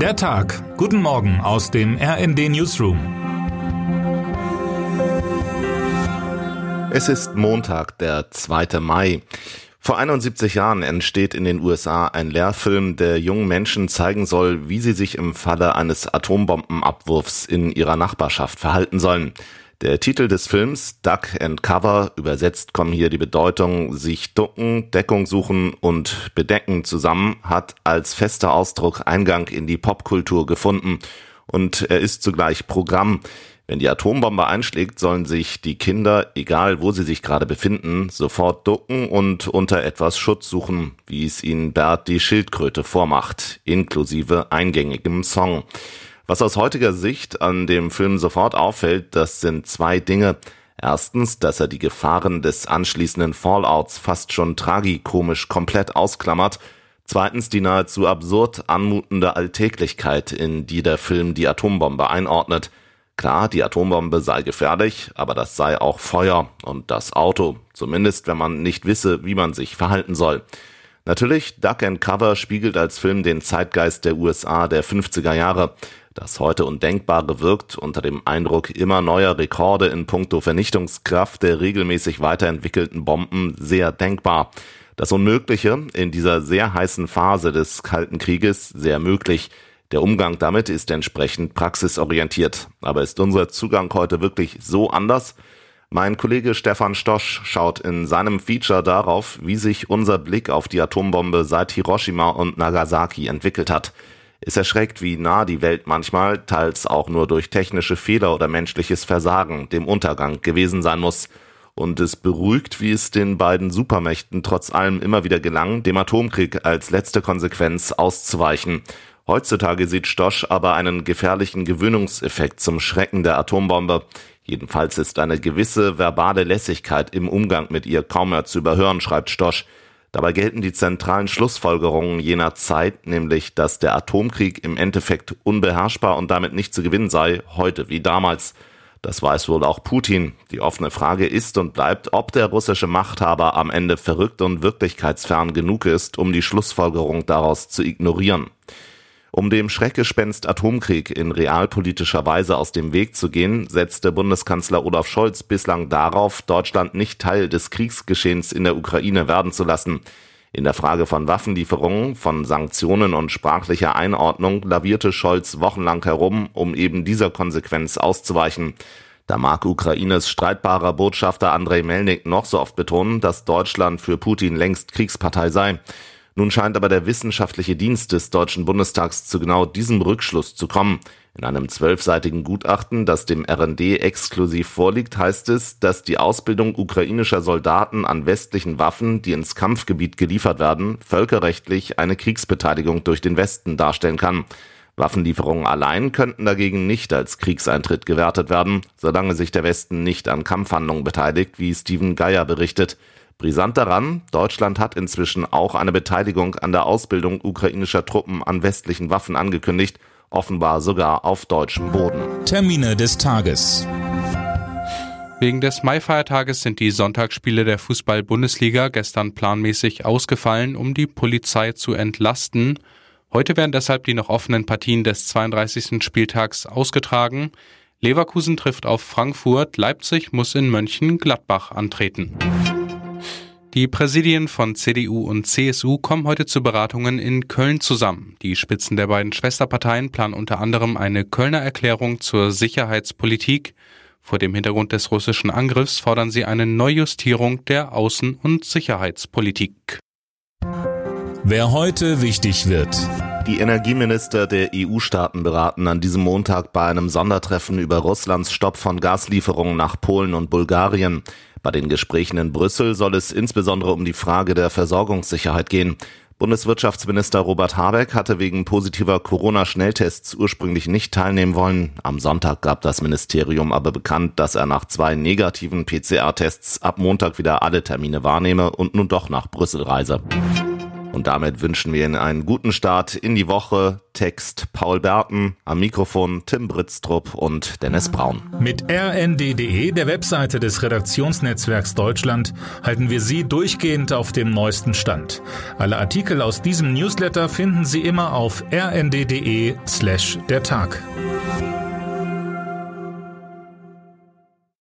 Der Tag. Guten Morgen aus dem RND Newsroom. Es ist Montag, der 2. Mai. Vor 71 Jahren entsteht in den USA ein Lehrfilm, der jungen Menschen zeigen soll, wie sie sich im Falle eines Atombombenabwurfs in ihrer Nachbarschaft verhalten sollen. Der Titel des Films Duck and Cover übersetzt kommen hier die Bedeutung sich ducken, Deckung suchen und bedecken zusammen, hat als fester Ausdruck Eingang in die Popkultur gefunden und er ist zugleich Programm. Wenn die Atombombe einschlägt, sollen sich die Kinder, egal wo sie sich gerade befinden, sofort ducken und unter etwas Schutz suchen, wie es ihnen Bert die Schildkröte vormacht, inklusive eingängigem Song. Was aus heutiger Sicht an dem Film sofort auffällt, das sind zwei Dinge. Erstens, dass er die Gefahren des anschließenden Fallouts fast schon tragikomisch komplett ausklammert. Zweitens die nahezu absurd anmutende Alltäglichkeit, in die der Film die Atombombe einordnet. Klar, die Atombombe sei gefährlich, aber das sei auch Feuer und das Auto, zumindest wenn man nicht wisse, wie man sich verhalten soll. Natürlich, Duck and Cover spiegelt als Film den Zeitgeist der USA der 50er Jahre. Das heute Undenkbare wirkt unter dem Eindruck immer neuer Rekorde in puncto Vernichtungskraft der regelmäßig weiterentwickelten Bomben sehr denkbar. Das Unmögliche in dieser sehr heißen Phase des Kalten Krieges sehr möglich. Der Umgang damit ist entsprechend praxisorientiert. Aber ist unser Zugang heute wirklich so anders? Mein Kollege Stefan Stosch schaut in seinem Feature darauf, wie sich unser Blick auf die Atombombe seit Hiroshima und Nagasaki entwickelt hat. Es erschreckt, wie nah die Welt manchmal, teils auch nur durch technische Fehler oder menschliches Versagen, dem Untergang gewesen sein muss. Und es beruhigt, wie es den beiden Supermächten trotz allem immer wieder gelang, dem Atomkrieg als letzte Konsequenz auszuweichen. Heutzutage sieht Stosch aber einen gefährlichen Gewöhnungseffekt zum Schrecken der Atombombe. Jedenfalls ist eine gewisse verbale Lässigkeit im Umgang mit ihr kaum mehr zu überhören, schreibt Stosch. Dabei gelten die zentralen Schlussfolgerungen jener Zeit, nämlich dass der Atomkrieg im Endeffekt unbeherrschbar und damit nicht zu gewinnen sei, heute wie damals. Das weiß wohl auch Putin. Die offene Frage ist und bleibt, ob der russische Machthaber am Ende verrückt und wirklichkeitsfern genug ist, um die Schlussfolgerung daraus zu ignorieren. Um dem Schreckgespenst Atomkrieg in realpolitischer Weise aus dem Weg zu gehen, setzte Bundeskanzler Olaf Scholz bislang darauf, Deutschland nicht Teil des Kriegsgeschehens in der Ukraine werden zu lassen. In der Frage von Waffenlieferungen, von Sanktionen und sprachlicher Einordnung lavierte Scholz wochenlang herum, um eben dieser Konsequenz auszuweichen. Da mag Ukraines streitbarer Botschafter Andrei Melnik noch so oft betonen, dass Deutschland für Putin längst Kriegspartei sei. Nun scheint aber der wissenschaftliche Dienst des Deutschen Bundestags zu genau diesem Rückschluss zu kommen. In einem zwölfseitigen Gutachten, das dem RND exklusiv vorliegt, heißt es, dass die Ausbildung ukrainischer Soldaten an westlichen Waffen, die ins Kampfgebiet geliefert werden, völkerrechtlich eine Kriegsbeteiligung durch den Westen darstellen kann. Waffenlieferungen allein könnten dagegen nicht als Kriegseintritt gewertet werden, solange sich der Westen nicht an Kampfhandlungen beteiligt, wie Steven Geier berichtet. Brisant daran, Deutschland hat inzwischen auch eine Beteiligung an der Ausbildung ukrainischer Truppen an westlichen Waffen angekündigt, offenbar sogar auf deutschem Boden. Termine des Tages. Wegen des Mai-Feiertages sind die Sonntagsspiele der Fußball-Bundesliga gestern planmäßig ausgefallen, um die Polizei zu entlasten. Heute werden deshalb die noch offenen Partien des 32. Spieltags ausgetragen. Leverkusen trifft auf Frankfurt, Leipzig muss in Mönchengladbach antreten. Die Präsidien von CDU und CSU kommen heute zu Beratungen in Köln zusammen. Die Spitzen der beiden Schwesterparteien planen unter anderem eine Kölner Erklärung zur Sicherheitspolitik. Vor dem Hintergrund des russischen Angriffs fordern sie eine Neujustierung der Außen- und Sicherheitspolitik. Wer heute wichtig wird. Die Energieminister der EU-Staaten beraten an diesem Montag bei einem Sondertreffen über Russlands Stopp von Gaslieferungen nach Polen und Bulgarien. Bei den Gesprächen in Brüssel soll es insbesondere um die Frage der Versorgungssicherheit gehen. Bundeswirtschaftsminister Robert Habeck hatte wegen positiver Corona-Schnelltests ursprünglich nicht teilnehmen wollen. Am Sonntag gab das Ministerium aber bekannt, dass er nach zwei negativen PCR-Tests ab Montag wieder alle Termine wahrnehme und nun doch nach Brüssel reise. Und damit wünschen wir Ihnen einen guten Start in die Woche. Text Paul Berten, am Mikrofon Tim Britztrup und Dennis Braun. Mit rnd.de, der Webseite des Redaktionsnetzwerks Deutschland, halten wir Sie durchgehend auf dem neuesten Stand. Alle Artikel aus diesem Newsletter finden Sie immer auf rnd.de slash der Tag.